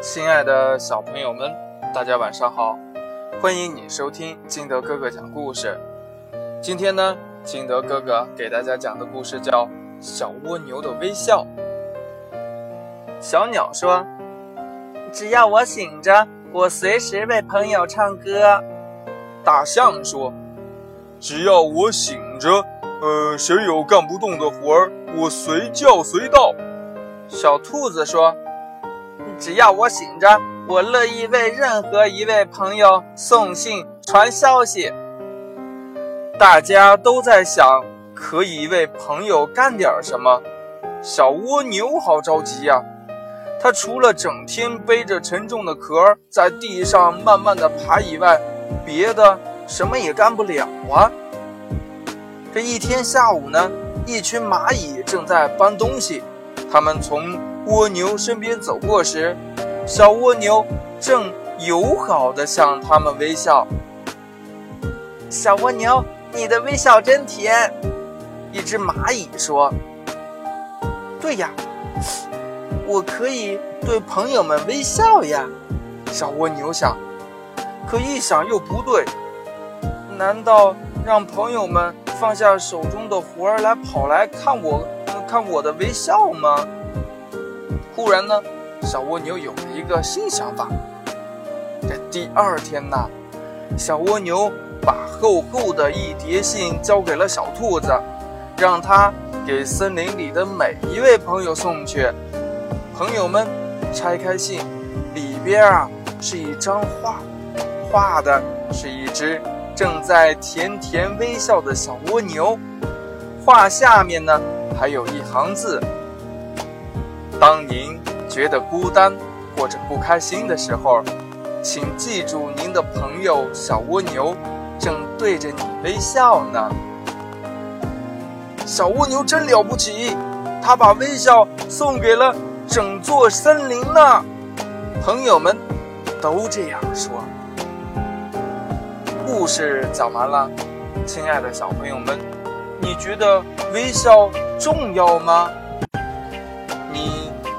亲爱的小朋友们，大家晚上好！欢迎你收听金德哥哥讲故事。今天呢，金德哥哥给大家讲的故事叫《小蜗牛的微笑》。小鸟说：“只要我醒着，我随时为朋友唱歌。”大象说：“只要我醒着，呃，谁有干不动的活儿，我随叫随到。”小兔子说。只要我醒着，我乐意为任何一位朋友送信、传消息。大家都在想可以为朋友干点什么。小蜗牛好着急呀，它除了整天背着沉重的壳在地上慢慢的爬以外，别的什么也干不了啊。这一天下午呢，一群蚂蚁正在搬东西，它们从。蜗牛身边走过时，小蜗牛正友好地向他们微笑。小蜗牛，你的微笑真甜。一只蚂蚁说：“对呀，我可以对朋友们微笑呀。”小蜗牛想，可一想又不对，难道让朋友们放下手中的活儿来跑来看我，看我的微笑吗？忽然呢，小蜗牛有了一个新想法。这第二天呢，小蜗牛把厚厚的一叠信交给了小兔子，让它给森林里的每一位朋友送去。朋友们拆开信，里边啊是一张画，画的是一只正在甜甜微笑的小蜗牛。画下面呢还有一行字。当您觉得孤单或者不开心的时候，请记住您的朋友小蜗牛正对着你微笑呢。小蜗牛真了不起，它把微笑送给了整座森林呢。朋友们都这样说。故事讲完了，亲爱的小朋友们，你觉得微笑重要吗？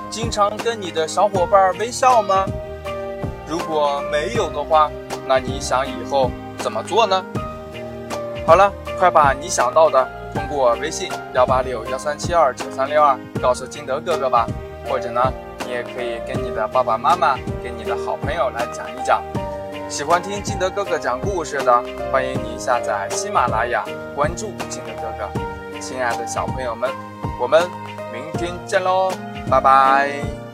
经常跟你的小伙伴微笑吗？如果没有的话，那你想以后怎么做呢？好了，快把你想到的通过微信幺八六幺三七二九三六二告诉金德哥哥吧。或者呢，你也可以跟你的爸爸妈妈、跟你的好朋友来讲一讲。喜欢听金德哥哥讲故事的，欢迎你下载喜马拉雅，关注金德哥哥。亲爱的小朋友们，我们明天见喽！拜拜。